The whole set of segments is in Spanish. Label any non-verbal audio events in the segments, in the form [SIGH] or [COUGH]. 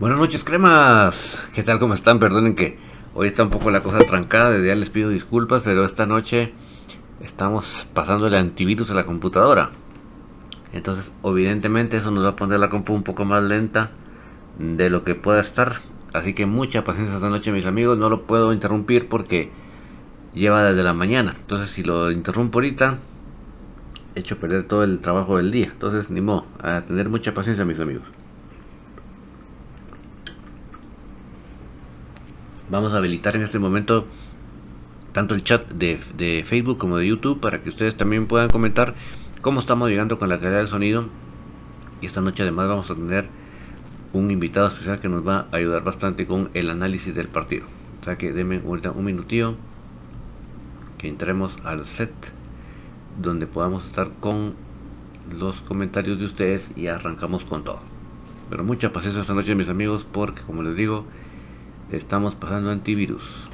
Buenas noches, cremas. ¿Qué tal? ¿Cómo están? Perdonen que hoy está un poco la cosa trancada. Desde ya les pido disculpas, pero esta noche estamos pasando el antivirus a la computadora. Entonces, evidentemente, eso nos va a poner la compu un poco más lenta de lo que pueda estar. Así que mucha paciencia esta noche, mis amigos. No lo puedo interrumpir porque lleva desde la mañana. Entonces, si lo interrumpo ahorita, he hecho perder todo el trabajo del día. Entonces, ni modo, a tener mucha paciencia, mis amigos. Vamos a habilitar en este momento tanto el chat de, Facebook como de YouTube para que ustedes también puedan comentar cómo estamos llegando con la calidad del sonido. Y esta noche además vamos a tener un invitado especial que nos va a ayudar bastante con el análisis del partido. O sea que denme ahorita un minutillo que entremos al set donde podamos estar con los comentarios de ustedes y arrancamos con todo. Pero mucha paciencia esta noche mis amigos porque como les digo estamos pasando antivirus.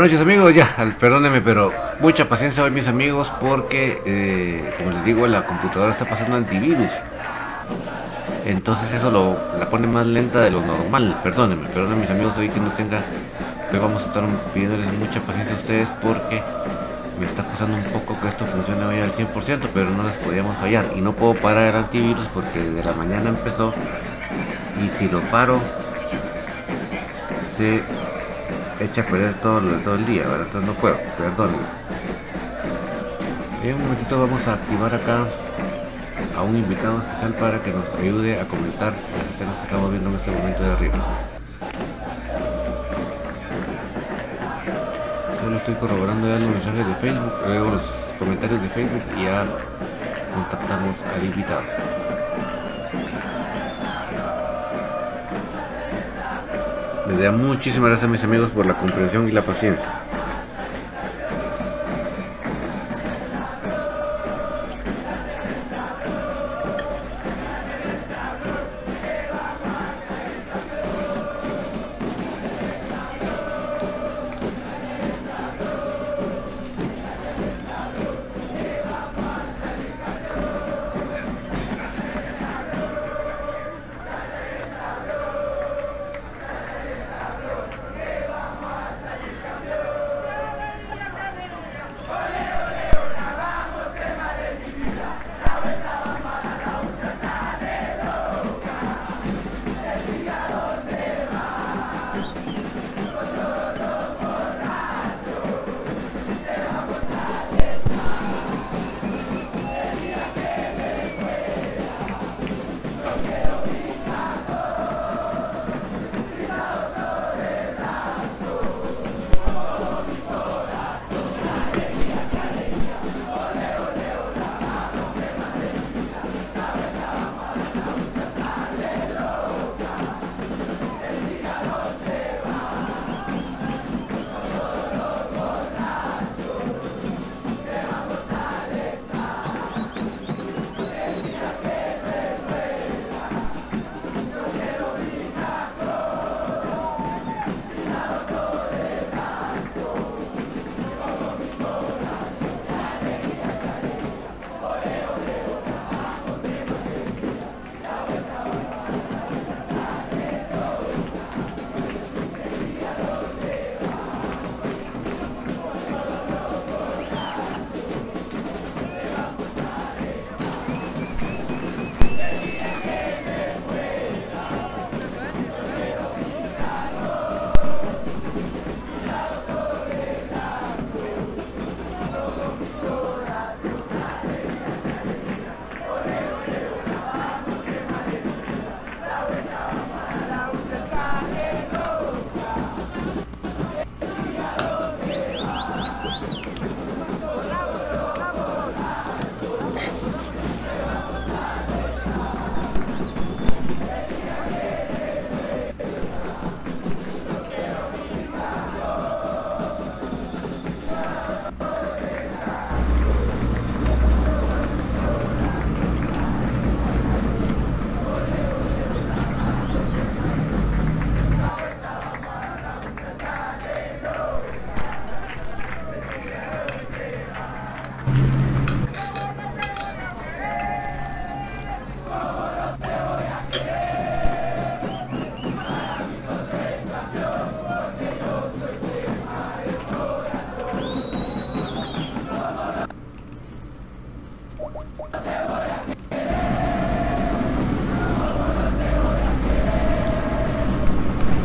Buenas noches amigos, ya, perdónenme, pero mucha paciencia hoy mis amigos porque, eh, como les digo, la computadora está pasando antivirus. Entonces eso lo, la pone más lenta de lo normal. Perdónenme, perdónenme mis amigos hoy que no tenga... Hoy vamos a estar pidiéndoles mucha paciencia a ustedes porque me está pasando un poco que esto funcione hoy al 100%, pero no les podíamos fallar. Y no puedo parar el antivirus porque desde la mañana empezó y si lo paro se echa a perder todo, el día, ¿verdad? Entonces no puedo, perdón. En un momentito vamos a activar acá a un invitado especial para que nos ayude a comentar las escenas que estamos viendo en este momento de arriba. Solo estoy corroborando ya los mensajes de Facebook, luego los comentarios de Facebook y ya contactamos al invitado. Les da muchísimas gracias a mis amigos por la comprensión y la paciencia.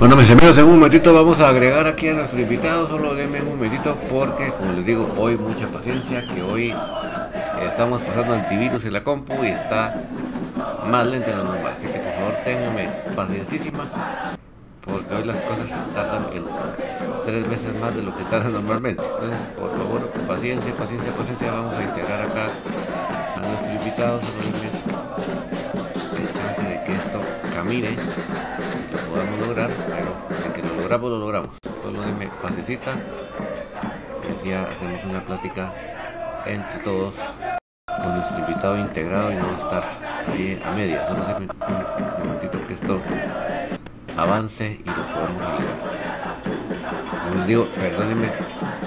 Bueno, mis amigos, en un momentito vamos a agregar aquí a nuestro invitado, solo denme un momentito porque, como les digo, hoy mucha paciencia, que hoy estamos pasando antivirus en la compu y está más lenta de lo normal, así que por favor ténganme paciencísima porque hoy las cosas tardan tres veces más de lo que tardan normalmente. Entonces, por favor, paciencia, paciencia, paciencia, vamos a integrar acá a nuestro invitado, solo denme chance de que esto camine podamos lograr, pero de que lo logramos, lo logramos. Solo denme pasecita y ya hacemos una plática entre todos con nuestro invitado integrado y no estar ahí a media. Solo denme un momentito que esto avance y lo podamos lograr. Como les digo, perdónenme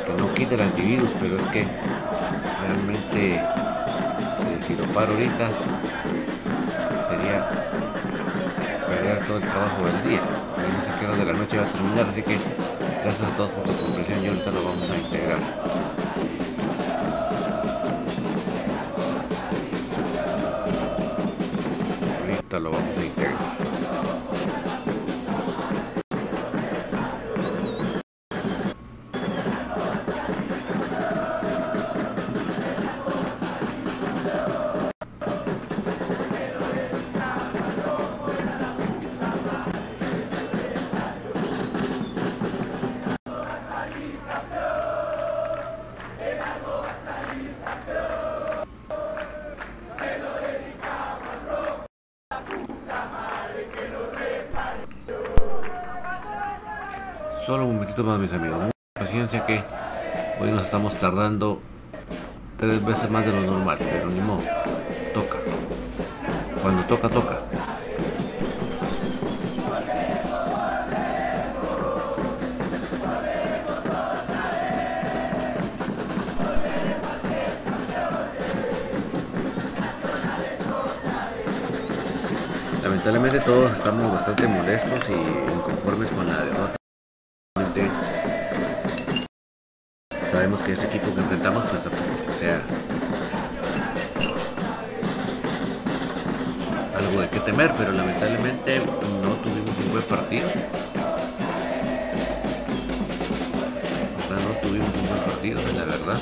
que no quite el antivirus, pero es que realmente eh, si lo paro ahorita sería todo el trabajo del día. No sé qué hora de la noche va a terminar, así que gracias a todos por su comprensión y ahorita lo vamos a integrar. Ahorita lo vamos a integrar. Más, mis amigos. Paciencia que hoy nos estamos tardando tres veces más de lo normal, pero ni modo. Toca. Cuando toca, toca. Lamentablemente todos estamos bastante molestos y inconformes con la derrota. Realmente Sabemos que ese equipo que enfrentamos pues tampoco sea algo de que temer, pero lamentablemente no tuvimos un buen partido. O sea, no tuvimos un buen partido, la verdad.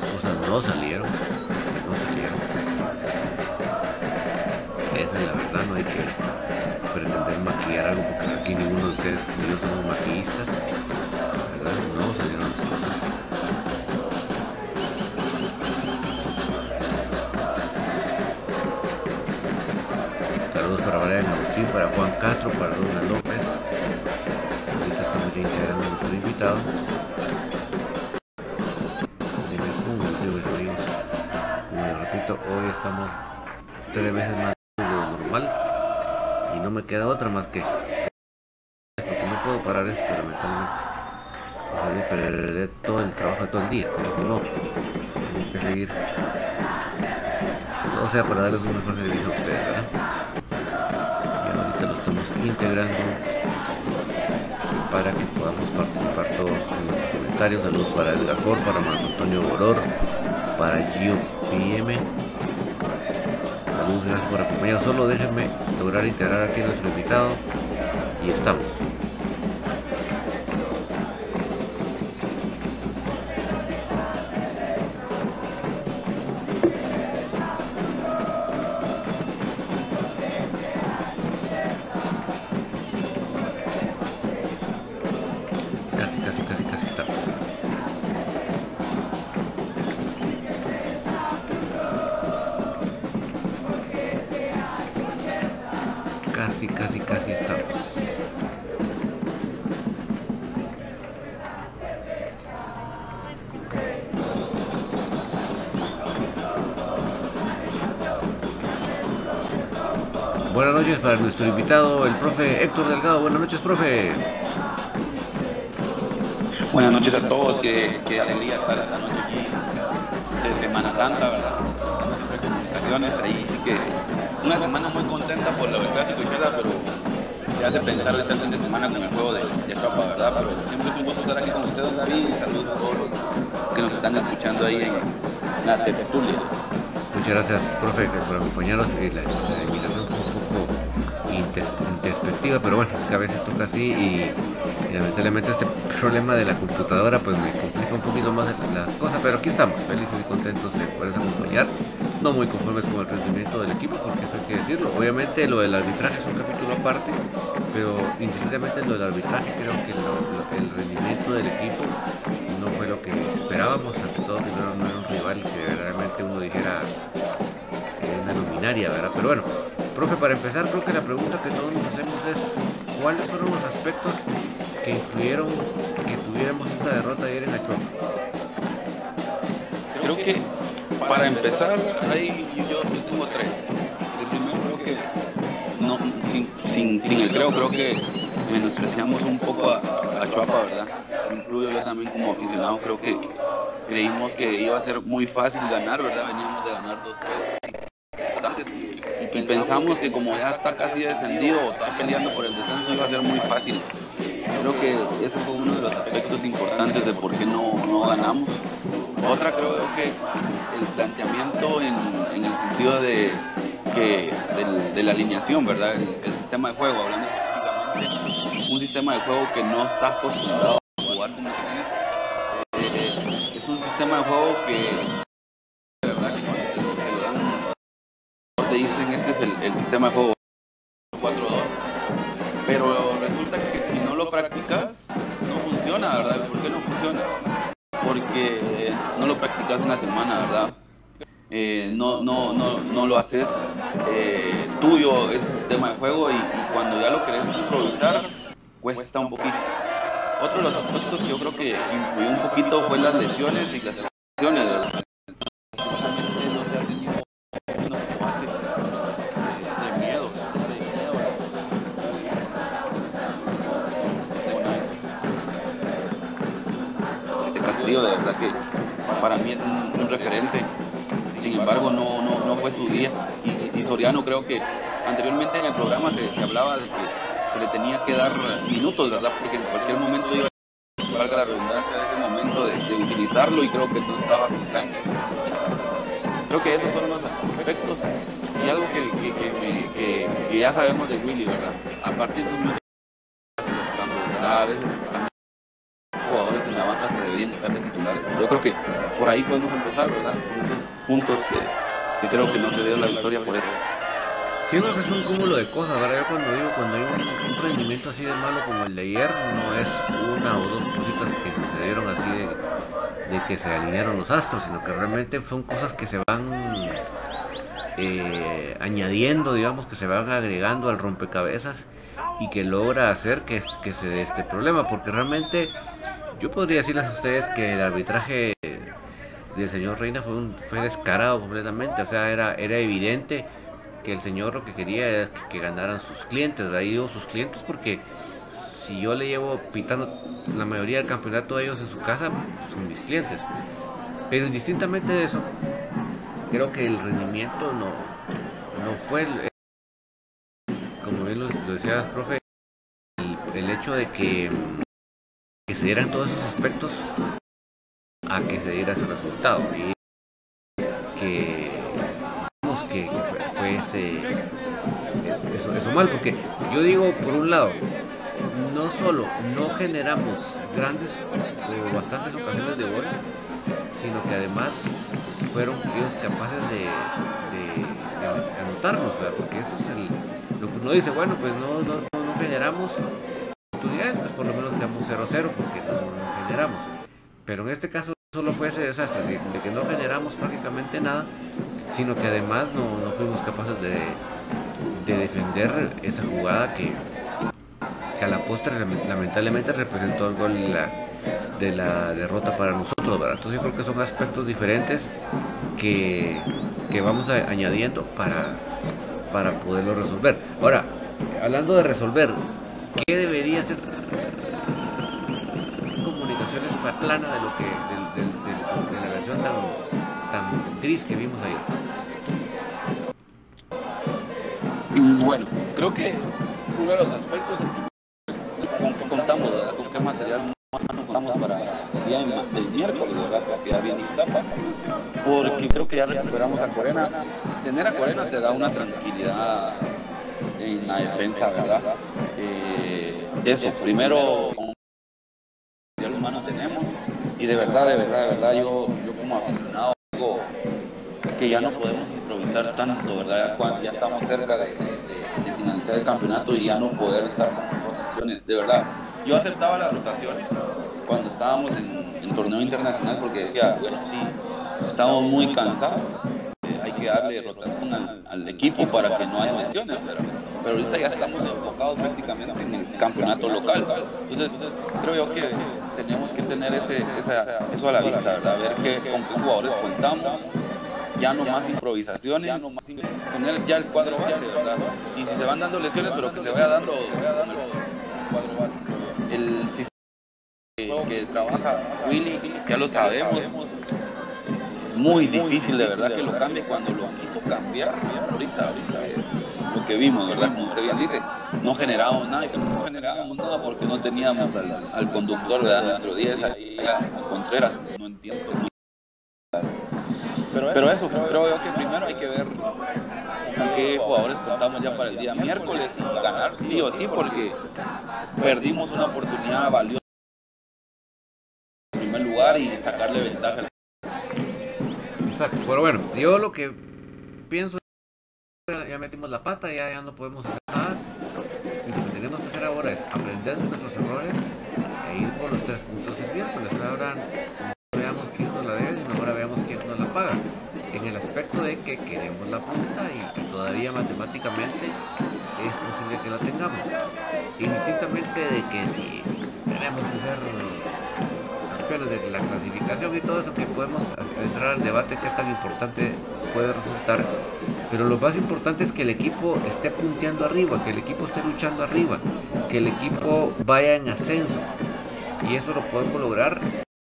Las cosas no salieron, no salieron. Esa es la verdad, no hay que pretender maquillar algo porque aquí ninguno de ustedes para Juan Castro, para Luna López. Ahorita estamos ya integrando a nuestro invitado. Dime cómo les digo, mis amigos. Como les repito, hoy estamos tres veces más de lo normal y no me queda otra más que porque no puedo parar esto lamentablemente o sea, perder todo el trabajo de todo el día pero no tengo que seguir todo sea para darles un mejor comentarios saludos para Edgar Cor, para Marco Antonio Boror para Gio PM Saludos, gracias por acompañarnos. Solo déjenme lograr integrar aquí a nuestro invitado y estamos. Para nuestro invitado, el profe Héctor Delgado. Buenas noches, profe. Buenas noches a todos, qué, qué alegría estar esta noche aquí de Semana Santa, ¿verdad? Comunicaciones, ahí sí que una semana muy contenta por lo del clásico Chela, pero te hace pensar este fin de semana con el juego de, de Copa, ¿verdad? Pero siempre es un gusto estar aquí con ustedes, David, y saludos a todos los que nos están escuchando ahí en la tertulia. Muchas gracias, profe, por acompañarnos. La, la invitación intes- introspectiva, pero bueno, es que a veces toca así y, y lamentablemente este problema de la computadora pues me complica un poquito más las cosas, pero aquí estamos, felices y contentos de poder acompañar. No muy conformes con el rendimiento del equipo, porque eso hay que decirlo. Obviamente lo del arbitraje es un capítulo aparte, pero indiscutiblemente lo del arbitraje creo que el rendimiento del equipo no fue lo que esperábamos, ante todo que no, era un rival que realmente uno dijera era una luminaria, ¿verdad? Pero bueno, profe, para empezar creo que la pregunta que todos nos hacemos es ¿cuáles fueron los aspectos que influyeron que tuviéramos esta derrota ayer en la Chopa? Creo que para empezar, ahí yo, yo tengo tres. El primero creo que, no, sin, sin, sin el creo, creo que menospreciamos un poco a, a Chuapa, ¿verdad? Incluyo yo también como aficionado, creo que creímos que iba a ser muy fácil ganar, ¿verdad? Veníamos de ganar dos juegos y pensamos que como ya está casi descendido o está peleando por el descenso iba a ser muy fácil. Creo que ese fue uno de los aspectos importantes de por qué no, no ganamos. Otra creo que el planteamiento en, en el sentido de, que, de la alineación, ¿verdad? El, sistema de juego, hablando específicamente, un sistema de juego que no está acostumbrado a jugar como se eh, es un sistema de juego que, te dicen este es el, sistema de juego 4-2, pero resulta que si no lo practicas, no funciona, ¿verdad? ¿Por qué no funciona? Porque no lo practicas una semana, ¿verdad? Eh, no, no, no, no lo haces eh, tuyo ese sistema de juego y, y, cuando ya lo querés improvisar cuesta un poquito. Otro de los aspectos que yo creo que influyó un poquito fue las lesiones y las lesiones, ¿verdad? De verdad que para mí es un, referente sin embargo no, no, no, fue su día y, Soriano creo que anteriormente en el programa se, hablaba de que se le tenía que dar minutos, ¿verdad? Porque en cualquier momento iba a valga la redundancia de ese momento de, utilizarlo y creo que no estaba constante. Creo que esos fueron los aspectos y algo que, que, que, ya sabemos de Willy, ¿verdad? A partir de un veces creo que por ahí podemos empezar, ¿verdad? Con esos puntos que, creo que no se dio la victoria por eso. Sí, creo que es un cúmulo de cosas, ¿verdad? Yo cuando digo, cuando hay un, rendimiento así de malo como el de ayer, no es una o dos cositas que sucedieron así de, que se alinearon los astros, sino que realmente son cosas que se van eh, añadiendo, digamos, que se van agregando al rompecabezas y que logra hacer que se dé este problema, porque realmente yo podría decirles a ustedes que el arbitraje del señor Reina fue, un, fue descarado completamente, o sea, era, era evidente que el señor lo que quería era que, ganaran sus clientes, ahí digo sus clientes porque si yo le llevo pitando la mayoría del campeonato a ellos en su casa, son mis clientes. Pero indistintamente de eso, creo que el rendimiento no, no fue, el, como bien lo, lo decías, profe, el, el hecho de que, que se dieran todos esos aspectos a que se diera ese resultado y que digamos que, fue, ese eso, mal porque yo digo por un lado no solo no generamos grandes o bastantes ocasiones de gol sino que además fueron ellos capaces de, anotarnos ¿verdad? porque eso es el, lo que uno dice bueno pues no, no, no generamos oportunidades pues por lo menos quedamos 0-0 porque no, no generamos pero en este caso solo fue ese desastre, de, de, que no generamos prácticamente nada, sino que además no, no fuimos capaces de, de, defender esa jugada que, que, a la postre lamentablemente representó el gol de la, de la derrota para nosotros, ¿verdad? Entonces yo creo que son aspectos diferentes que, que vamos a, añadiendo para, para poderlo resolver. Ahora, hablando de resolver, ¿qué debería ser comunicaciones plana de lo que de, la versión tan, tan, gris que vimos ayer. Bueno, creo que uno de los aspectos con, contamos ¿verdad? con qué material contamos para el día del miércoles, ¿verdad? que ya viene Iztapa, porque creo que ya recuperamos a Corena. Tener a Corena te da una tranquilidad en la defensa, ¿verdad? Eh, eso, primero humano tenemos y de verdad, de verdad, de verdad, yo, yo como aficionado digo que ya no podemos improvisar tanto, ¿verdad? Ya, ya estamos cerca de, finalizar el campeonato y ya no poder estar con rotaciones, de verdad. Yo aceptaba las rotaciones cuando estábamos en, en torneo internacional porque decía, bueno, sí, estamos muy cansados, eh, hay que darle rotación al, al equipo para que no haya menciones, pero, pero ahorita ya estamos enfocados prácticamente en el campeonato local. Entonces, creo yo que tenemos que tener ese, esa, eso a la vista, ¿verdad? ver qué, con qué jugadores contamos, ya no más improvisaciones, ya poner ya el cuadro base, ¿verdad? Y si se van dando lesiones, pero que se vaya dando el, el sistema que, que trabaja Willy, ya lo sabemos muy difícil de verdad que lo cambie cuando lo quiso cambiar. Ahorita, ahorita es lo que vimos, ¿verdad? Como usted bien dice, no generábamos nada, y no generábamos nada porque no teníamos al, al conductor, ¿verdad? Nuestro 10 ahí, a Contreras, no entiendo. Pero, pero eso, creo yo que primero hay que ver con qué jugadores contamos ya para el día miércoles y ganar sí o sí, porque perdimos una oportunidad valiosa en primer lugar y sacarle ventaja. Exacto, pero bueno, yo lo que pienso ya metimos la pata, ya, ya no podemos hacer nada. Lo que tenemos que hacer ahora es aprender de nuestros errores e ir por los tres puntos el miércoles. Ahora veamos quién nos la debe y ahora veamos quién nos la paga. En el aspecto de que queremos la punta y que todavía matemáticamente es posible que la tengamos. Indistintamente de que si tenemos que ser campeones de la clasificación y todo eso que podemos entrar al debate que tan importante puede resultar pero lo más importante es que el equipo esté punteando arriba, que el equipo esté luchando arriba, que el equipo vaya en ascenso. Y eso lo podemos lograr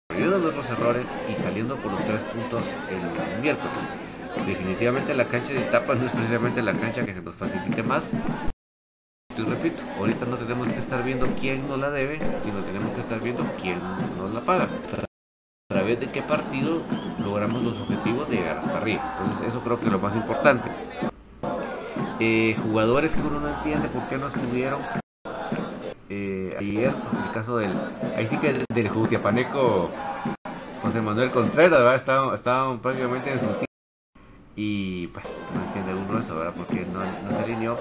de nuestros errores y saliendo por los tres puntos el miércoles. Definitivamente la cancha de Iztapa no es precisamente la cancha que se nos facilite más. Repito, ahorita no tenemos que estar viendo quién nos la debe, sino tenemos que estar viendo quién nos la paga a través de qué partido logramos los objetivos de llegar hasta arriba. Entonces eso creo que es lo más importante. Eh, jugadores que uno no entiende por qué no estuvieron eh, ayer, en el caso del, ahí sí que del Jutiapaneco José Manuel Contreras, ¿verdad? Estaban, estaban prácticamente en su tiempo y pues no entiende uno eso, ¿verdad? Porque no, se alineó.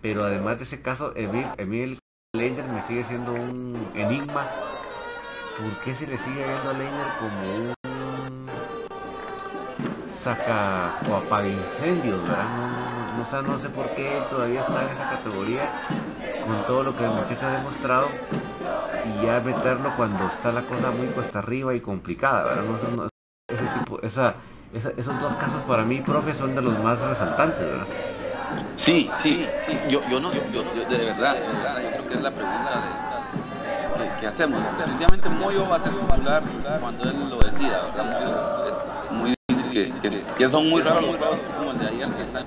Pero además de ese caso, Emil, Emil Leiner me sigue siendo un enigma ¿por qué se le sigue viendo a Leiner como un saca o apaga incendios, ¿verdad? No, no, no, sé por qué todavía está en esa categoría con todo lo que el muchacho ha demostrado y ya meterlo cuando está la cosa muy cuesta arriba y complicada, ¿verdad? Ese tipo, esa, esos dos casos para mí, profe, son de los más resaltantes, ¿verdad? Sí, sí, sí. Yo, yo no, yo, yo, de verdad, de verdad, yo creo que es la pregunta de que, hacemos. Definitivamente Moyo va a ser titular cuando él lo decida, es muy difícil que, que, son muy raros muy raros como el de ayer que está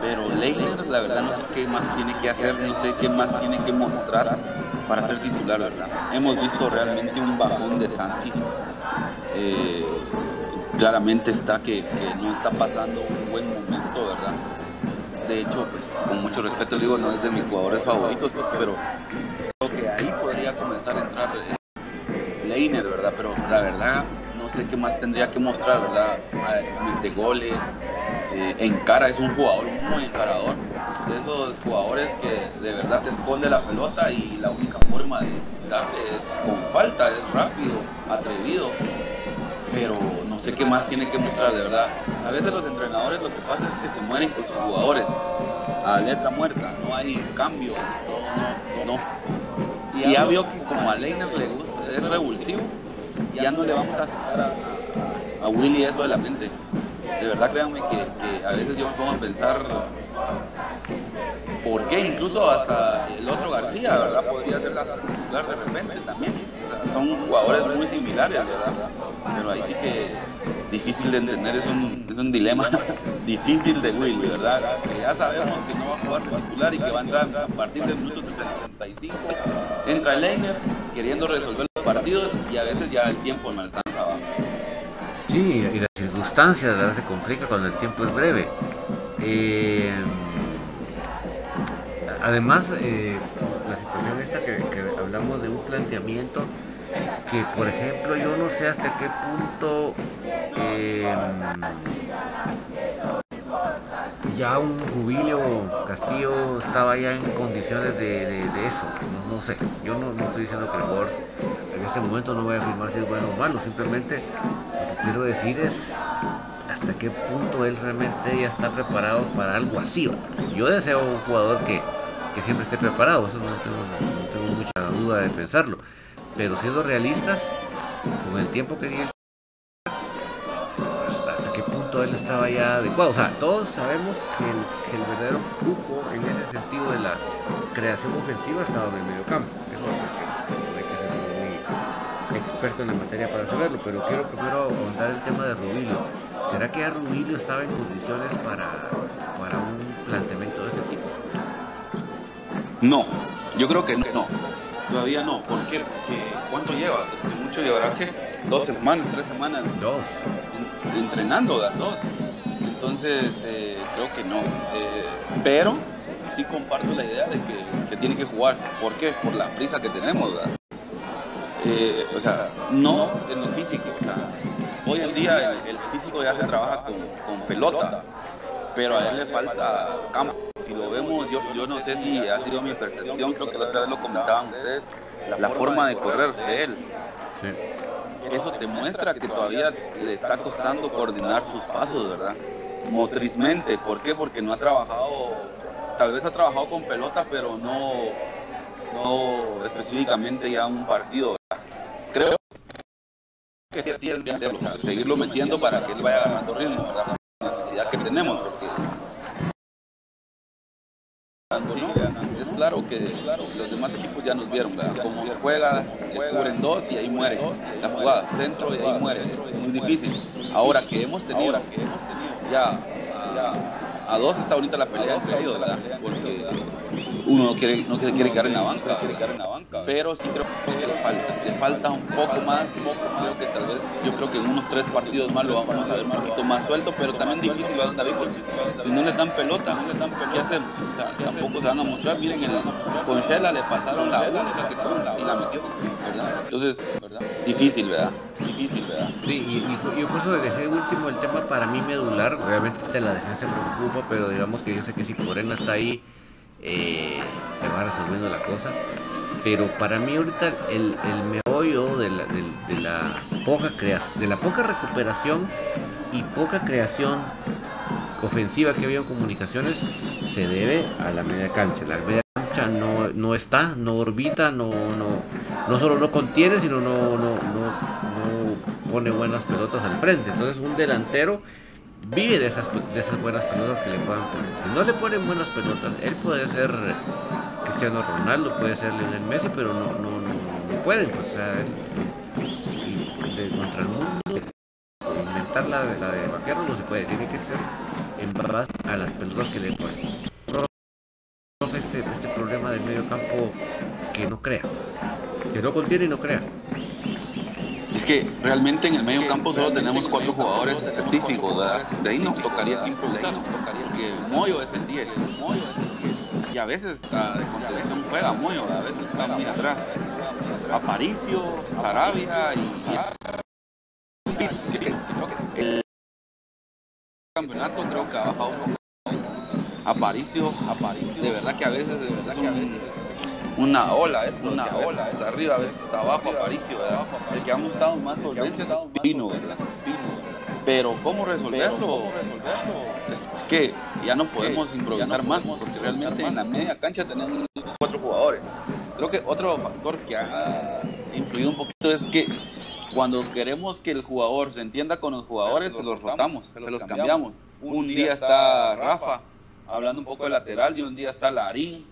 pero Leiner la verdad no sé qué más tiene que hacer, no sé qué más tiene que mostrar para ser titular, ¿verdad? Hemos visto realmente un bajón de Santis. Eh, claramente está que, que, no está pasando un buen momento, ¿verdad? De hecho, pues con mucho respeto digo, no es de mis jugadores favoritos, pero que ahí podría comenzar a entrar eh, Leiner, ¿verdad? Pero la verdad, no sé qué más tendría que mostrar, ¿verdad? De goles, eh, en cara, es un jugador muy encarador, de esos jugadores que de verdad te esconde la pelota y la única forma de darle es con falta, es rápido, atrevido, pero no sé qué más tiene que mostrar, de verdad. A veces los entrenadores lo que pasa es que se mueren con sus jugadores a letra muerta, no hay cambio, no, no, no. Y ya vio que como a Leiner le gusta, es revulsivo, ya no le vamos a sacar a, Willy eso de la mente. De verdad créanme que, que, a veces yo me pongo a pensar por qué incluso hasta el otro García, ¿verdad? Podría ser la titular de repente también. son jugadores muy similares, ¿verdad? Pero ahí sí que difícil de entender, es un, es un dilema [LAUGHS] difícil de Willy, ¿verdad? Ya sabemos que no va a jugar titular y que va a entrar a partir del minuto 65. Entra Leiner queriendo resolver los partidos y a veces ya el tiempo no alcanza. Sí, y las circunstancias se complica cuando el tiempo es breve. Eh, además, eh, la situación esta que hablamos de un planteamiento que por ejemplo yo no sé hasta qué punto eh, ya un Jubilio Castillo estaba ya en condiciones de, eso, no, sé, yo no, estoy diciendo que el jugador en este momento no voy a afirmar si es bueno o malo, simplemente lo que quiero decir es hasta qué punto él realmente ya está preparado para algo así. Yo deseo un jugador que, siempre esté preparado, eso no tengo mucha duda de pensarlo pero siendo realistas, con el tiempo que tiene, hasta qué punto él estaba ya adecuado. O sea, todos sabemos que el, verdadero grupo en ese sentido de la creación ofensiva estaba en el medio campo. Eso hay que ser muy, experto en la materia para saberlo, pero quiero primero ahondar el tema de Rubilio. ¿Será que ya Rubilio estaba en condiciones para, para un planteamiento de este tipo? No, yo creo que no. Todavía no. ¿Por qué? Porque ¿cuánto lleva? Mucho llevará que dos semanas, tres semanas. Dos. Entrenando, ¿verdad? Dos. Entonces, eh, creo que no. Eh, pero sí comparto la idea de que, que, tiene que jugar. ¿Por qué? Por la prisa que tenemos, ¿verdad? Eh, o sea, no en lo físico. O sea, hoy en día el, el, físico ya se trabaja con, con, pelota, pero a él le falta campo. Si lo vemos, yo, yo no sé si ha sido mi percepción, creo que la otra vez lo comentaban ustedes, la forma de correr de él. Sí. Eso te muestra que todavía le está costando coordinar sus pasos, ¿verdad? Motrizmente. ¿Por qué? Porque no ha trabajado, tal vez ha trabajado con pelota, pero no, no específicamente ya un partido. ¿verdad? Creo que sí sea, seguirlo metiendo para que él vaya ganando ritmo, ¿verdad? La necesidad que tenemos, porque. Es claro que los demás equipos ya nos vieron. Como juega, cubren dos y ahí muere la jugada, centro y ahí muere, muy difícil. Ahora que hemos tenido, ya, a dos está ahorita la pelea entre ellos. Porque uno no quiere, no quiere, quedar en la banca, pero sí creo que le falta, un poco más, creo que tal vez, yo creo que en unos tres partidos más lo vamos a ver un poquito más suelto, pero también difícil, ¿verdad, David? Si no le dan pelota, no le dan pelota, ¿qué hacemos? O sea, tampoco se van a mostrar, miren, el, con Shela le pasaron la única que y la metió, ¿verdad? Entonces, difícil, ¿verdad? Difícil, ¿verdad? Sí, y, y yo por eso dejé último el tema para mí medular, obviamente la defensa me preocupa, pero digamos que yo sé que si Corena está ahí, eh, se va resolviendo la cosa. Pero para mí ahorita el, el meollo de la, de, la poca creación, de la poca recuperación y poca creación ofensiva que había en comunicaciones se debe a la media cancha. La media cancha no, no está, no orbita, no, no, no solo no contiene, sino no, no, no, no pone buenas pelotas al frente. Entonces un delantero vive de esas, de esas buenas pelotas que le puedan poner. Si no le ponen buenas pelotas, él puede ser Cristiano Ronaldo, puede ser Lionel Messi, pero no, no, no, no pueden. Pues, o sea, él, de, contra el mundo, inventar la, la de vaquero no se puede, tiene que ser en base a las pelotas que le ponen. Este, este problema del medio campo que no crea, que no contiene y no crea. Es que realmente en el medio campo solo tenemos cuatro jugadores específicos, ¿verdad? De ahí nos tocaría que improvisar, nos tocaría que Moyo es el 10, Moyo es el 10. Y a veces la de juega Moyo, a veces está muy atrás. Aparicio, Sarabia y, y el campeonato creo que ha bajado un poco. Aparicio, Aparicio, de verdad que a veces, de verdad que a veces una ola, es una ola, está arriba, a veces está abajo, Aparicio, ¿verdad? El que ha mostrado más solvencia es Pino, ¿verdad? Pero ¿cómo resolverlo? Es que ya no podemos improvisar más, porque realmente en la media cancha tenemos cuatro jugadores. Creo que otro factor que ha influido un poquito es que cuando queremos que el jugador se entienda con los jugadores, se los rotamos, se los cambiamos. Un día está Rafa hablando un poco de lateral y un día está Larín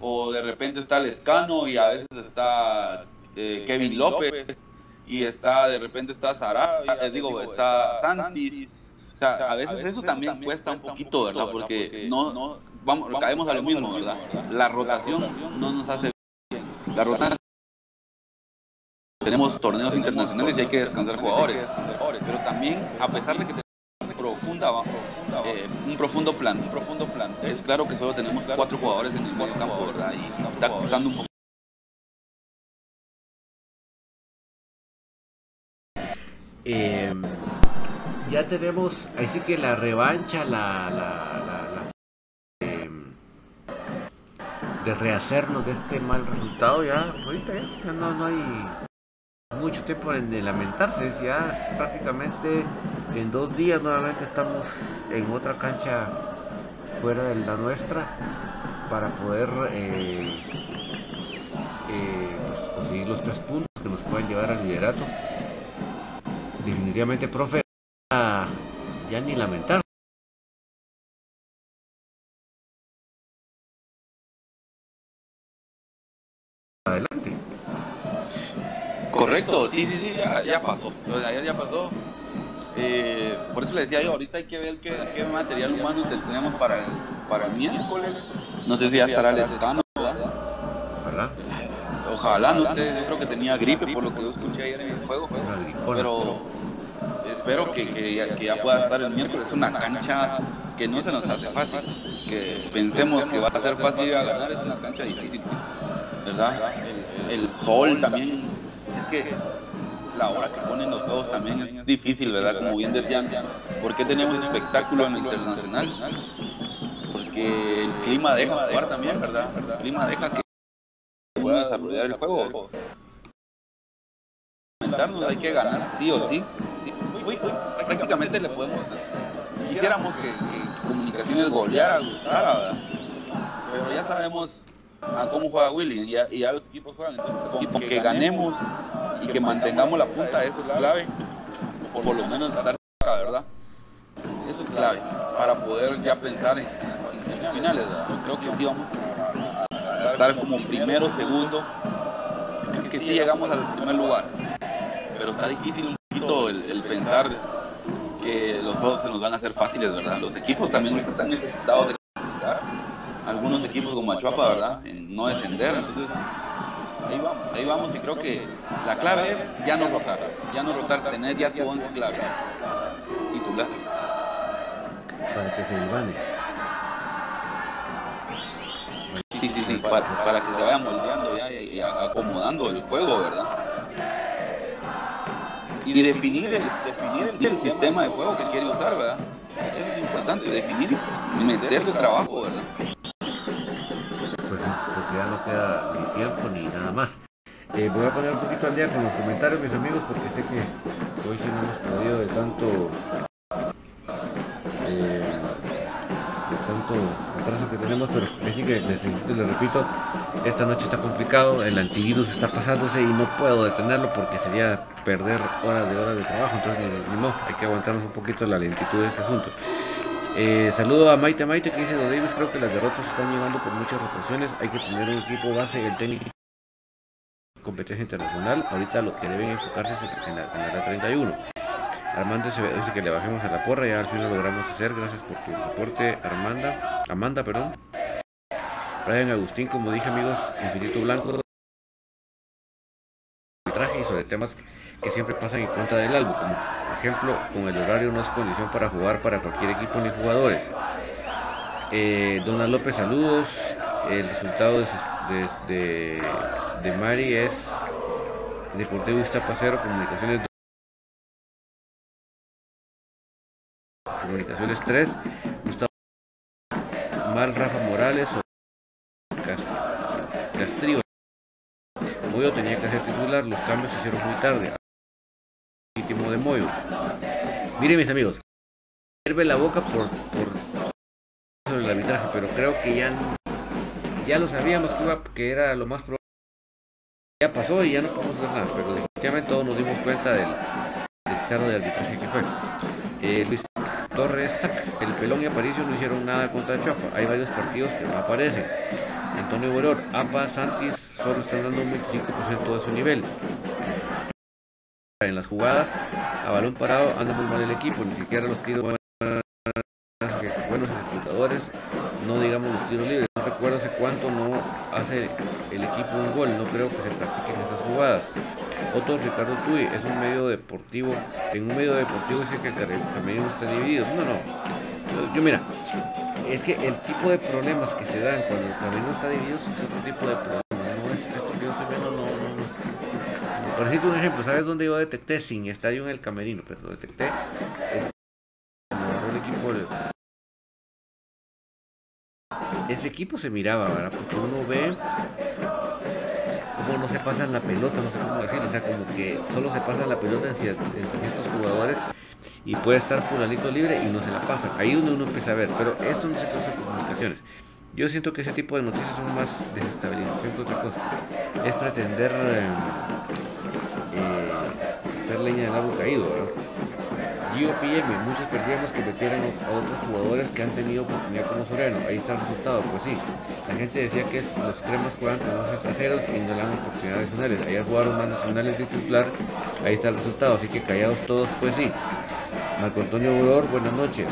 o de repente está Lescano y a veces está eh, Kevin López y está de repente está Sarabia, digo, está Santis. O sea, a veces eso también cuesta un poquito, ¿verdad? Porque no, no vamos, caemos a lo mismo, ¿verdad? La rotación no nos hace bien. La rotación tenemos torneos internacionales y hay que descansar jugadores, pero también a pesar de que profunda, eh, un profundo plan, un profundo plan. Es claro que solo tenemos cuatro jugadores en el medio campo, ¿verdad? Y está costando un poco. Eh, ya tenemos, así que la revancha, la, la, la, la eh, de rehacernos de este mal resultado, ya ahorita ya, ya no, no hay mucho tiempo de lamentarse, ya prácticamente en dos días nuevamente estamos en otra cancha fuera de la nuestra para poder eh, eh, conseguir los tres puntos que nos pueden llevar al liderato. Definitivamente, profe, ya ni lamentar. Correcto, sí, sí, sí, ya, ya pasó. Ayer ya pasó. Eh, por eso le decía yo, ahorita hay que ver qué, qué material humano tenemos para el, para el miércoles. No sé si ya estará el escano. Ojalá, no sé, yo creo que tenía gripe por lo que yo escuché ayer en el juego. Pero espero que, que ya, que ya pueda estar el miércoles. Es una cancha que no se nos hace fácil. Que pensemos que va a ser fácil ir a ganar, es una cancha difícil. ¿Verdad? El, el sol también. Es que la hora que ponen los juegos también es difícil, ¿verdad? Como bien decían. ¿Por qué tenemos espectáculo en el internacional? Porque el clima deja jugar también, ¿verdad? El clima deja que pueda desarrollar el juego. Hay que ganar sí o sí. Prácticamente le podemos. Quisiéramos que, que Comunicaciones goleara, gustara, ¿verdad? Pero ya sabemos a cómo juega Willy y ya, y ya los equipos juegan. Entonces, con que ganemos y que mantengamos la punta, eso es clave. Por lo menos estar cerca, ¿verdad? Eso es clave para poder ya pensar en, en finales. creo que sí vamos a estar como primero, segundo. Creo que sí llegamos al primer lugar. Pero está difícil un poquito el, el pensar que los juegos se nos van a hacer fáciles, ¿verdad? Los equipos también están necesitados de. Algunos equipos como Achuapa, ¿verdad? En no descender, entonces ahí vamos, ahí vamos y creo que la clave es ya no rotar, ya no rotar, tener ya tu once clave, titular. Para que se ilvane. Sí, sí, sí, para, para que se vaya moldeando ya y, y acomodando el juego, ¿verdad? Y definir el, definir el, el sistema de juego que quiere usar, ¿verdad? Eso es importante, definir y meterle trabajo, ¿verdad? Ya no queda ni tiempo ni nada más. Eh, voy a poner un poquito al día con los comentarios, mis amigos, porque sé que hoy sí no hemos podido de tanto. eh, de tanto atraso que tenemos, pero sí que les, les repito, esta noche está complicado, el antivirus está pasándose y no puedo detenerlo porque sería perder horas de horas de trabajo, entonces modo, hay que aguantarnos un poquito la lentitud de este asunto. Eh, saludo a Maite Maite que dice Don Davis, creo que las derrotas están llevando por muchas rotaciones, hay que tener un equipo base, el técnico competencia internacional, ahorita lo que deben enfocarse es en la, en la 31. Armando se dice que le bajemos a la porra, ya al fin lo logramos hacer, gracias por tu soporte Armanda, Amanda, perdón. Brian Agustín, como dije amigos, Infinito Blanco, arbitraje y sobre temas que siempre pasan en contra del álbum, como por ejemplo con el horario no es condición para jugar para cualquier equipo ni jugadores. Eh, Donald López, saludos. El resultado de, de, de, Mari es Deportivo Iztapa 0, Comunicaciones 2. Comunicaciones 3, Gustavo Mal Rafa Morales, Cas- Castrillo. Tenía que ser titular, los cambios se hicieron muy tarde. De Moyo. Miren mis amigos, hierve la boca por, por sobre el arbitraje, pero creo que ya, ya lo sabíamos que, iba- que era lo más probable. Ya pasó y ya no podemos hacer nada, pero definitivamente todos nos dimos cuenta del descaro de arbitraje que fue. Eh, Luis Torres, el pelón y Aparicio no hicieron nada contra Chapa. Hay varios partidos que no aparecen. Antonio Boror, APA, Santis solo están dando un 25% de su nivel. En las jugadas, a balón parado anda muy mal el equipo, ni siquiera los tiros buenos ejecutadores, no digamos los tiros libres. No recuerdo cuánto no hace el equipo un gol, no creo que se practiquen esas jugadas. Otto Ricardo Tui es un medio deportivo, en un medio deportivo dice que camerino está dividido. No, no. Yo, mira, es que el tipo de problemas que se dan cuando el camerino está dividido es otro tipo de problemas. Por decirte un ejemplo, ¿sabes dónde yo detecté sin estadio en el camerino? Pero lo detecté. Equipo ese equipo se miraba, ¿verdad? Porque uno ve cómo no se pasan la pelota, no sé cómo decirlo, o sea, como que solo se pasa la pelota entre ciertos jugadores y puede estar fulanito libre y no se la pasan. Ahí es donde uno empieza a ver, pero esto no se trata de comunicaciones. Yo siento que ese tipo de noticias son más desestabilización que otra cosa. Es pretender eh, leña del árbol caído, ¿verdad? GOPM, muchos perdíamos que metieran a otros jugadores que han tenido oportunidad como Soriano. Ahí está el resultado, pues sí. La gente decía que los cremas juegan con los extranjeros y no le dan oportunidades nacionales. Allá jugaron más nacionales de titular, ahí está el resultado. Así que callados todos, pues sí. Marco Antonio Bodor, buenas noches.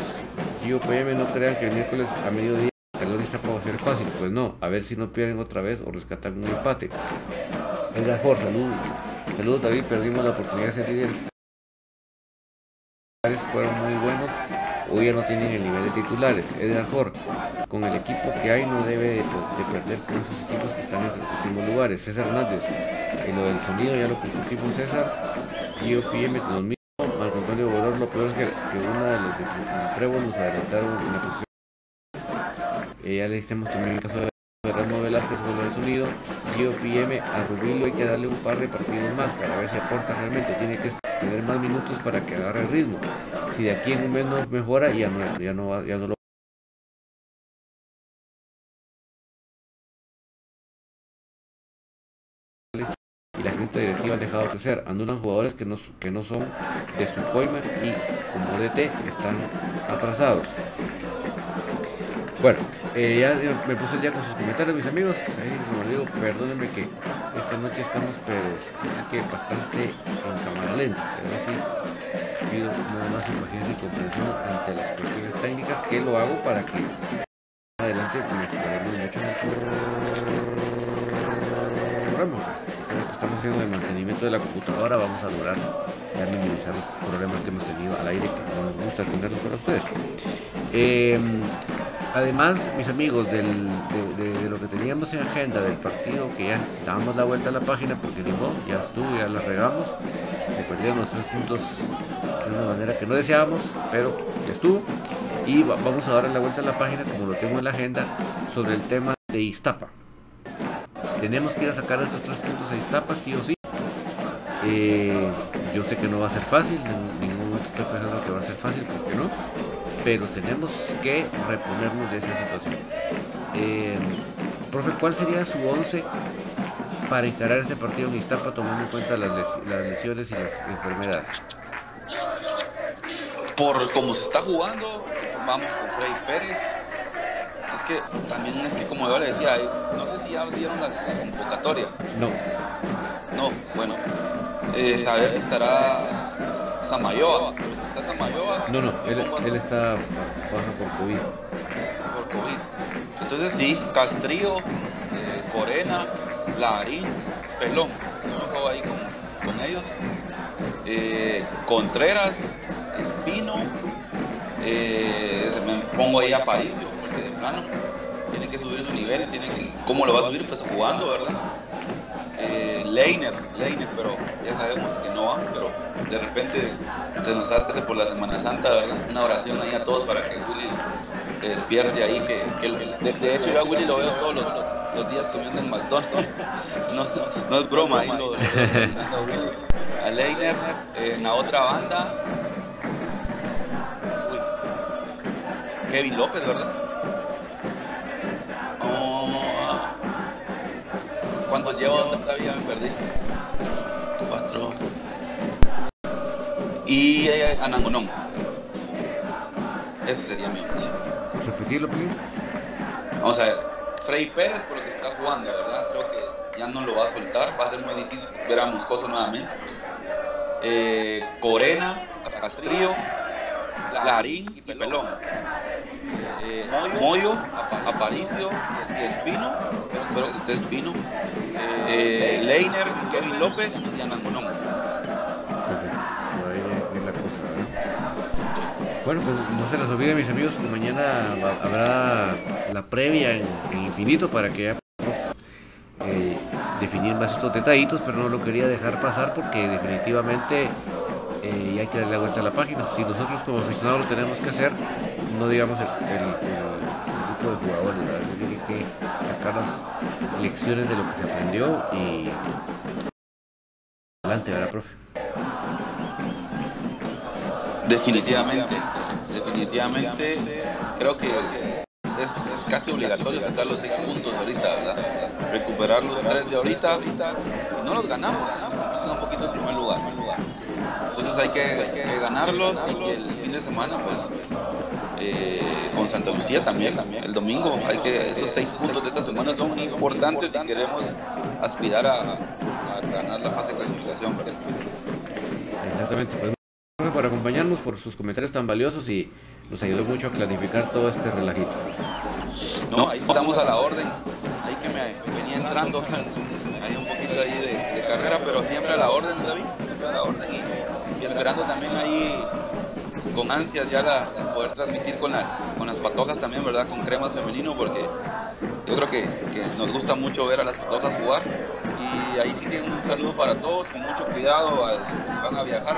GOPM, no crean que el miércoles a mediodía el está para ser fácil. Pues no, a ver si no pierden otra vez o rescatan un empate. Edgar Jorge, saludos. Saludos David, perdimos la oportunidad de ser líderes fueron muy buenos, hoy ya no tienen el nivel de titulares. Edgar Jorge, con el equipo que hay no debe de, perder con esos equipos que están en los últimos lugares. César Hernández, y lo del sonido ya lo compusimos César. Y OPM lo mismo, Marco Antonio Boror, lo peor es que, que una de los de nos adelantaron en la posición. Eh, ya le hicimos también el caso de Ramo Velázquez con el sonido. Y OPM a Rubilo hay que darle un par de partidos más para ver si aporta realmente. Tiene que tener más minutos para que agarre el ritmo. Si de aquí en un mes no mejora, ya no, ya no, ya no lo y la gente directiva ha dejado de crecer. Anulan jugadores que no, que no son de su coima y como DT están atrasados. Bueno, eh, ya me puse ya con sus comentarios, mis amigos. Ahí, como digo, perdónenme que esta noche estamos, pero es que bastante en cámara lenta. Pero sí, pido nada más imaginación y comprensión ante las cuestiones técnicas que lo hago para que adelante mejoremos mucho programa. Estamos haciendo el mantenimiento de la computadora, vamos a lograr ya minimizar los problemas que hemos tenido al aire, que no nos gusta tenerlos para ustedes. Eh, Además, mis amigos, de, lo que teníamos en agenda del partido, que ya dábamos la vuelta a la página porque dijo, ya estuvo, ya la regamos, se perdieron los tres puntos de una manera que no deseábamos, pero ya estuvo. Y vamos a darle la vuelta a la página, como lo tengo en la agenda, sobre el tema de Iztapa. Tenemos que ir a sacar estos tres puntos a Iztapa, sí o sí. Eh, yo sé que no va a ser fácil, ningún momento pensando que va a ser fácil, porque no pero tenemos que reponernos de esa situación. Eh, profe, ¿cuál sería su 11 para encarar este partido en Iztapa tomando en cuenta las, lesiones y las enfermedades? Por cómo se está jugando, vamos con Freddy Pérez. Es que también es que como yo le decía, eh, no sé si ya dieron la, convocatoria. No. No, bueno. Eh, saber si estará Samayoa. No, no, él, está baja por COVID. Por COVID. Entonces sí, Castrillo, eh, Corena, Larín, Pelón. Yo acabo ahí con, ellos. Eh, Contreras, Espino, eh, me pongo ahí a Paricio, porque de plano tiene que subir su nivel, tiene que, ¿cómo lo va a subir? Pues jugando, ¿verdad? Eh, Leiner, Leiner, pero ya sabemos que no va, pero de repente se nos hace por la Semana Santa. Una oración ahí a todos para que Willy despierte ahí, que, de, hecho yo a Willy lo veo todos los, días comiendo en McDonald's, no, es broma ahí a Leiner, en la otra banda, Kevin López, ¿verdad? ¿Cuántos llevo todavía? Me perdí. Cuatro. Y eh, Anangonón. Ese sería mi opción. ¿Repetirlo, please? Vamos a ver. Frey Pérez por lo que está jugando, ¿verdad? Creo que ya no lo va a soltar. Va a ser muy difícil ver a Moscoso nuevamente. Eh, Corena, Castrillo, Larín y Pelón. Eh, Moyo, Aparicio Espino, esté Espino, eh, Leiner, Kevin López y Anangonón. Bueno, pues no se les olvide mis amigos que mañana habrá la previa en, Infinito para que ya eh, definir más estos detallitos, pero no lo quería dejar pasar porque definitivamente eh, y hay que darle la vuelta a la página. Si nosotros como aficionados lo tenemos que hacer, no digamos el, grupo de jugadores, tiene que sacar las lecciones de lo que se aprendió y adelante, ¿verdad, profe? Definitivamente, definitivamente creo que es, casi obligatorio sacar los seis puntos ahorita, ¿verdad? Recuperar los tres de ahorita, si no los ganamos, un Entonces entonces hay que, ganarlos y que el fin de semana, pues, eh, con Santa Lucía también, también, el domingo, hay que, esos seis puntos de esta semana son importantes si queremos aspirar a, ganar la fase de clasificación. Exactamente, pues por acompañarnos, por sus comentarios tan valiosos y nos ayudó mucho a clarificar todo este relajito. No, ahí estamos a la orden, ahí que me venía entrando, [LAUGHS] hay un poquito ahí de, carrera, pero siempre a la orden, David, siempre a la orden y, esperando también ahí con ansias ya la, poder transmitir con las, con las patojas también, ¿verdad? Con cremas femenino, porque yo creo que, que nos gusta mucho ver a las patojas jugar y ahí sí tienen un saludo para todos, con mucho cuidado si van a viajar,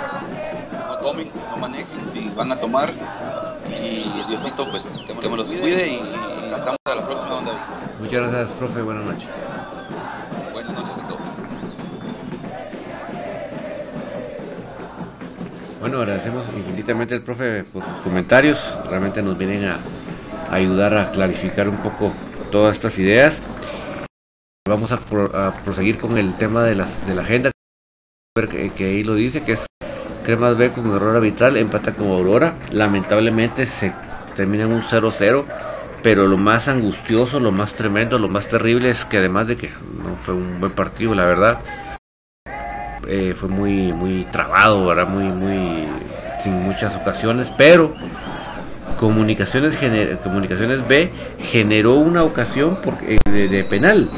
no tomen, no manejen, si van a tomar y Diosito pues que me los cuide y, estamos a la próxima onda. Muchas gracias, profe, buenas noches. Bueno, agradecemos infinitamente al profe por sus comentarios, realmente nos vienen a ayudar a clarificar un poco todas estas ideas. Vamos a, proseguir con el tema de, las, de la agenda, que, que ahí lo dice, que es Cremas B con error arbitral, empata con Aurora. Lamentablemente se termina en un 0-0. Pero lo más angustioso, lo más tremendo, lo más terrible es que además de que no fue un buen partido, la verdad, eh, fue muy, muy trabado, ¿verdad? Muy, muy, sin muchas ocasiones, pero Comunicaciones, Comunicaciones B generó una ocasión porque, eh, de, penal.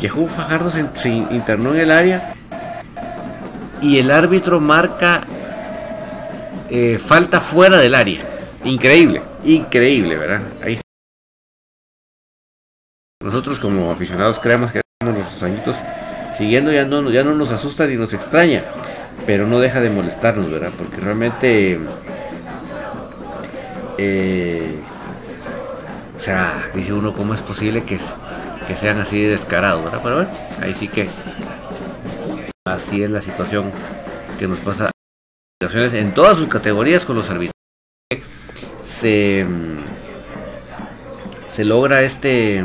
Yehú Fajardo se internó en el área y el árbitro marca eh, falta fuera del área. Increíble, increíble, ¿verdad? Ahí nosotros como aficionados creemos que nuestros añitos siguiendo ya no, ya no nos asusta ni nos extraña, pero no deja de molestarnos, ¿verdad? Porque realmente, eh, o sea, dice uno, ¿cómo es posible que, que sean así de descarados, ¿verdad? Pero bueno, ahí sí que así es la situación que nos pasa en todas sus categorías con los árbitros. Se, se logra este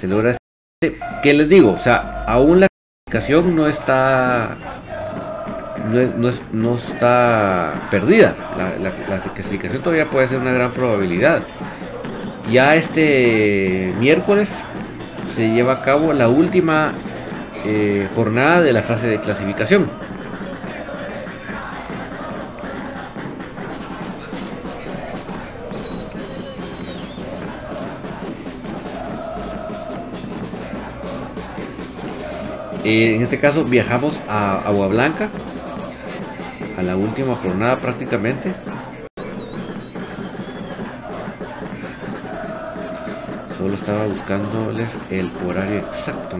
se logra este ¿qué les digo? O sea, aún la clasificación no está no, no, está perdida. La, clasificación todavía puede ser una gran probabilidad. Ya este miércoles se lleva a cabo la última eh, jornada de la fase de clasificación. Eh, en este caso viajamos a Agua Blanca, a la última jornada prácticamente. Solo estaba buscándoles el horario exacto.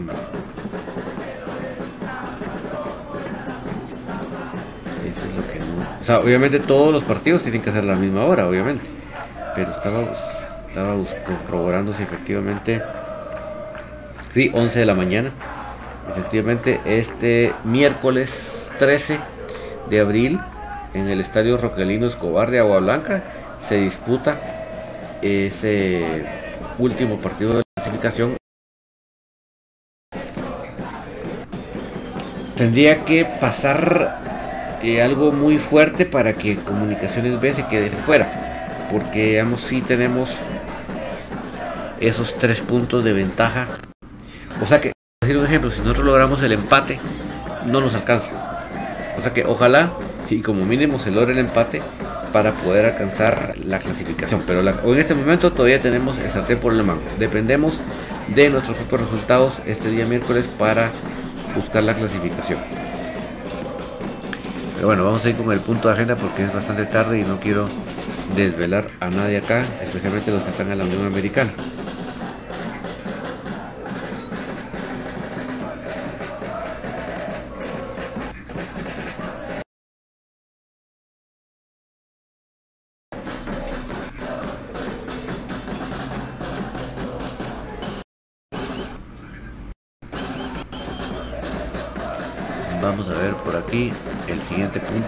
Eso es lo que no. O sea, obviamente todos los partidos tienen que ser la misma hora, obviamente. Pero estaba, estaba corroborando si efectivamente. Sí, 11 de la mañana. Efectivamente, este miércoles 13 de abril en el Estadio Roquelino Escobar de Agua Blanca se disputa ese último partido de clasificación. Tendría que pasar eh, algo muy fuerte para que Comunicaciones B se quede fuera, porque digamos si tenemos esos tres puntos de ventaja. O sea que decir un ejemplo, si nosotros logramos el empate, no nos alcanza. O sea que ojalá, y como mínimo se logre el empate para poder alcanzar la clasificación. Pero en este momento todavía tenemos el sartén por el mano. Dependemos de nuestros propios resultados este día miércoles para buscar la clasificación. Pero bueno, vamos a ir con el punto de agenda porque es bastante tarde y no quiero desvelar a nadie acá, especialmente los que están en la Unión Americana.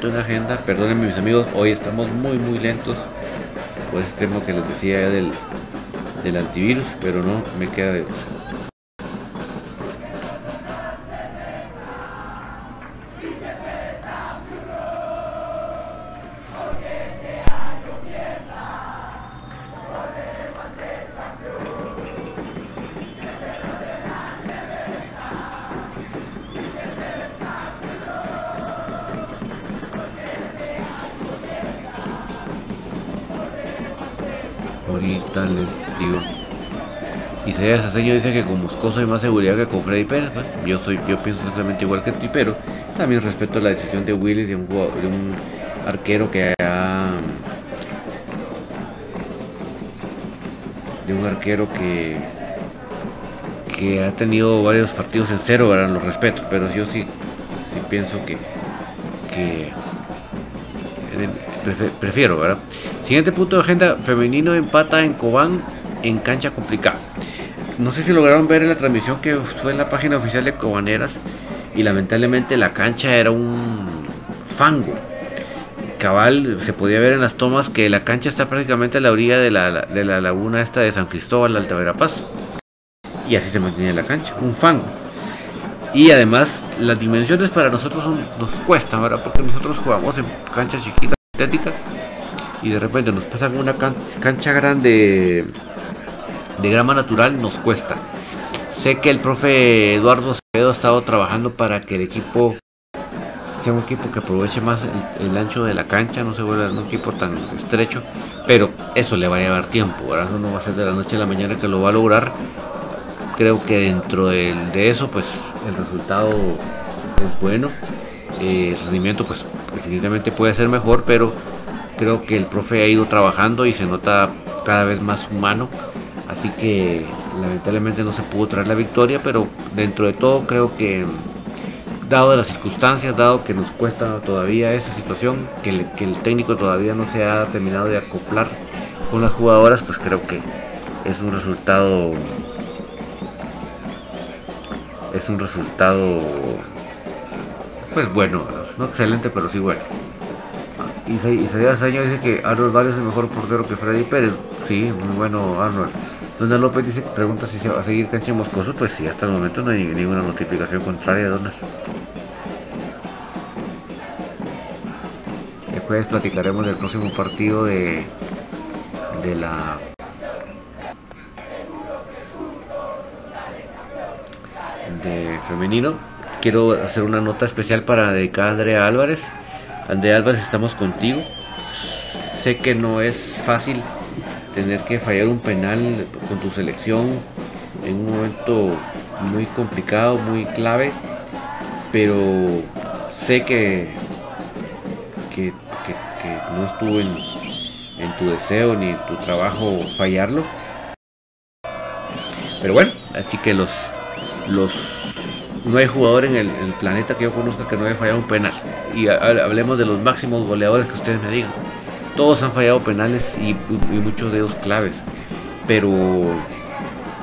En agenda. Perdónenme mis amigos, hoy estamos muy muy lentos por este tema que les decía del, del antivirus, pero no me queda de Isaías Aceño dice que con Moscoso hay más seguridad que con Freddy Pérez. yo soy, yo pienso exactamente igual que ti, pero también respeto la decisión de Willis de un, de un arquero que ha de un arquero que que ha tenido varios partidos en cero, ¿verdad? Los respeto, pero yo sí, sí pienso que, que prefiero, ¿verdad? Siguiente punto de agenda, femenino empata en Cobán en cancha complicada. No sé si lograron ver en la transmisión que fue en la página oficial de Cobaneras y lamentablemente la cancha era un fango. Cabal, se podía ver en las tomas que la cancha está prácticamente a la orilla de la, de la laguna esta de San Cristóbal, Alta Verapaz. Y así se mantiene la cancha, un fango. Y además las dimensiones para nosotros nos cuesta, ¿verdad? Porque nosotros jugamos en canchas chiquitas, sintéticas, y de repente nos pasa una cancha grande de grama natural, nos cuesta. Sé que el profe Eduardo Acevedo ha estado trabajando para que el equipo sea un equipo que aproveche más el, ancho de la cancha, no se vuelva un equipo tan estrecho, pero eso le va a llevar tiempo, ¿verdad? no va a ser de la noche a la mañana que lo va a lograr. Creo que dentro de, eso, pues el resultado es bueno. el rendimiento, pues definitivamente puede ser mejor, pero creo que el profe ha ido trabajando y se nota cada vez más humano. Así que lamentablemente no se pudo traer la victoria, pero dentro de todo creo que dado las circunstancias, dado que nos cuesta todavía esa situación, que, el técnico todavía no se ha terminado de acoplar con las jugadoras, pues creo que es un resultado es un resultado pues bueno, no excelente, pero sí bueno. Isaías Año dice que Arnold Valle es el mejor portero que Freddy Pérez. Sí, muy bueno Arnold. Donald López dice, pregunta si se va a seguir cancha Moscoso. Pues sí, hasta el momento no hay ninguna notificación contraria, Donald. Después platicaremos del próximo partido de, de la de femenino. Quiero hacer una nota especial para dedicar a Andrea Álvarez. Andrea Álvarez, estamos contigo. Sé que no es fácil tener que fallar un penal con tu selección en un momento muy complicado, muy clave, pero sé que, que, no estuvo en, tu deseo ni en tu trabajo fallarlo. Pero bueno, así que los, los no hay jugador en el, planeta que yo conozca que no haya fallado un penal. Y hablemos de los máximos goleadores que ustedes me digan. Todos han fallado penales y, muchos de ellos claves. Pero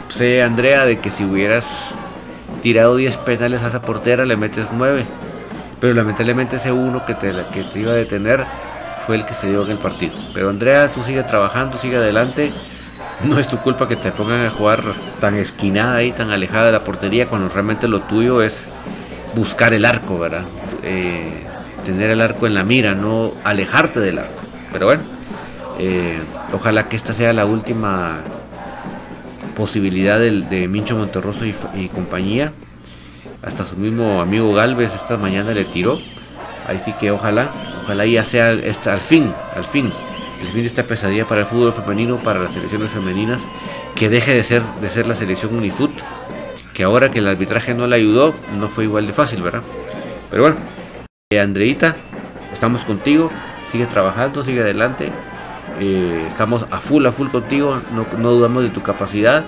sé, Andrea, de que si hubieras tirado 10 penales a esa portera, le metes 9. Pero lamentablemente ese uno que te, que te iba a detener fue el que se dio en el partido. Pero Andrea, tú sigue trabajando, sigue adelante. No es tu culpa que te pongan a jugar tan esquinada y tan alejada de la portería cuando realmente lo tuyo es buscar el arco, ¿verdad? Eh, tener el arco en la mira, no alejarte del arco. Pero bueno, eh, ojalá que esta sea la última posibilidad de, Mincho Monterroso y, compañía. Hasta su mismo amigo Galvez esta mañana le tiró. Ahí sí que ojalá, ojalá ya sea al fin, al fin, el fin de esta pesadilla para el fútbol femenino, para las selecciones femeninas, que deje de ser, de ser la selección Unifut, que ahora que el arbitraje no le ayudó, no fue igual de fácil, ¿verdad? Pero bueno, eh, Andreita, estamos contigo sigue trabajando, sigue adelante. Eh, estamos a full, a full contigo, no, dudamos de tu capacidad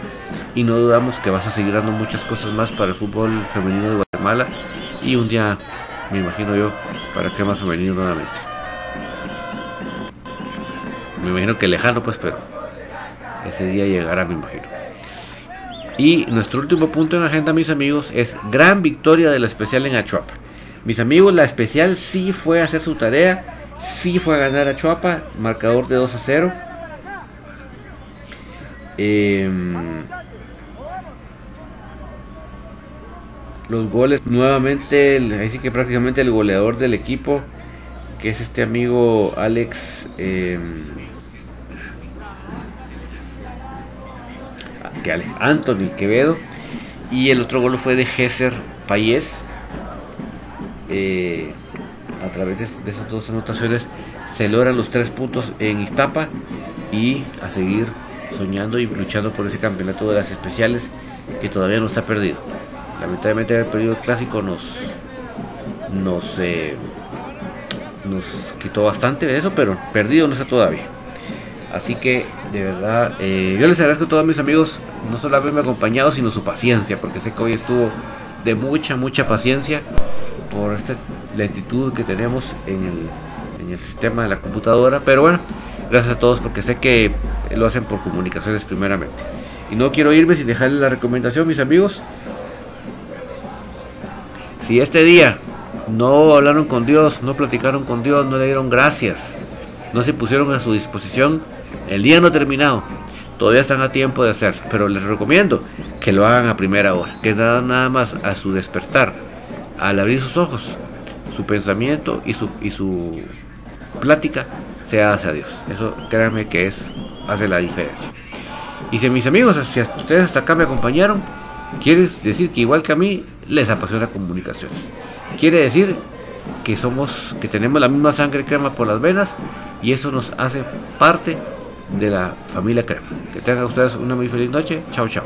y no dudamos que vas a seguir dando muchas cosas más para el fútbol femenino de Guatemala y un día, me imagino yo, para que más femenino nuevamente. Me imagino que lejano pues, pero ese día llegará, me imagino. Y nuestro último punto en agenda, mis amigos, es gran victoria de la especial en Achuapa. Mis amigos, la especial sí fue a hacer su tarea sí fue a ganar a Chuapa, marcador de 2 a 0. Em, los goles nuevamente, ahí sí que prácticamente el goleador del equipo, que es este amigo Alex. Em, que Alex Anthony Quevedo. Y el otro gol fue de Gesser Payés. Eh, a través de, esas dos anotaciones se logran los tres puntos en Iztapa y a seguir soñando y luchando por ese campeonato de las especiales que todavía no está perdido. Lamentablemente el periodo clásico nos nos eh, quitó bastante de eso, pero perdido no está todavía. Así que de verdad, eh, yo les agradezco a todos mis amigos, no solo haberme acompañado, sino su paciencia, porque sé que hoy estuvo de mucha, mucha paciencia por esta lentitud que tenemos en el, en el sistema de la computadora. Pero bueno, gracias a todos porque sé que lo hacen por comunicaciones primeramente. Y no quiero irme sin dejarles la recomendación, mis amigos. Si este día no hablaron con Dios, no platicaron con Dios, no le dieron gracias, no se pusieron a su disposición, el día no ha terminado. Todavía están a tiempo de hacer, pero les recomiendo que lo hagan a primera hora, que nada, nada más a su despertar, al abrir sus ojos, su pensamiento y su, y su plática se hace a Dios. Eso créanme que es, hace la diferencia. Y si mis amigos, si ustedes hasta acá me acompañaron, quiere decir que igual que a mí les apasiona comunicaciones. Quiere decir que somos, que tenemos la misma sangre crema por las venas y eso nos hace parte de la familia crema. Que tengan ustedes una muy feliz noche. Chao, chao.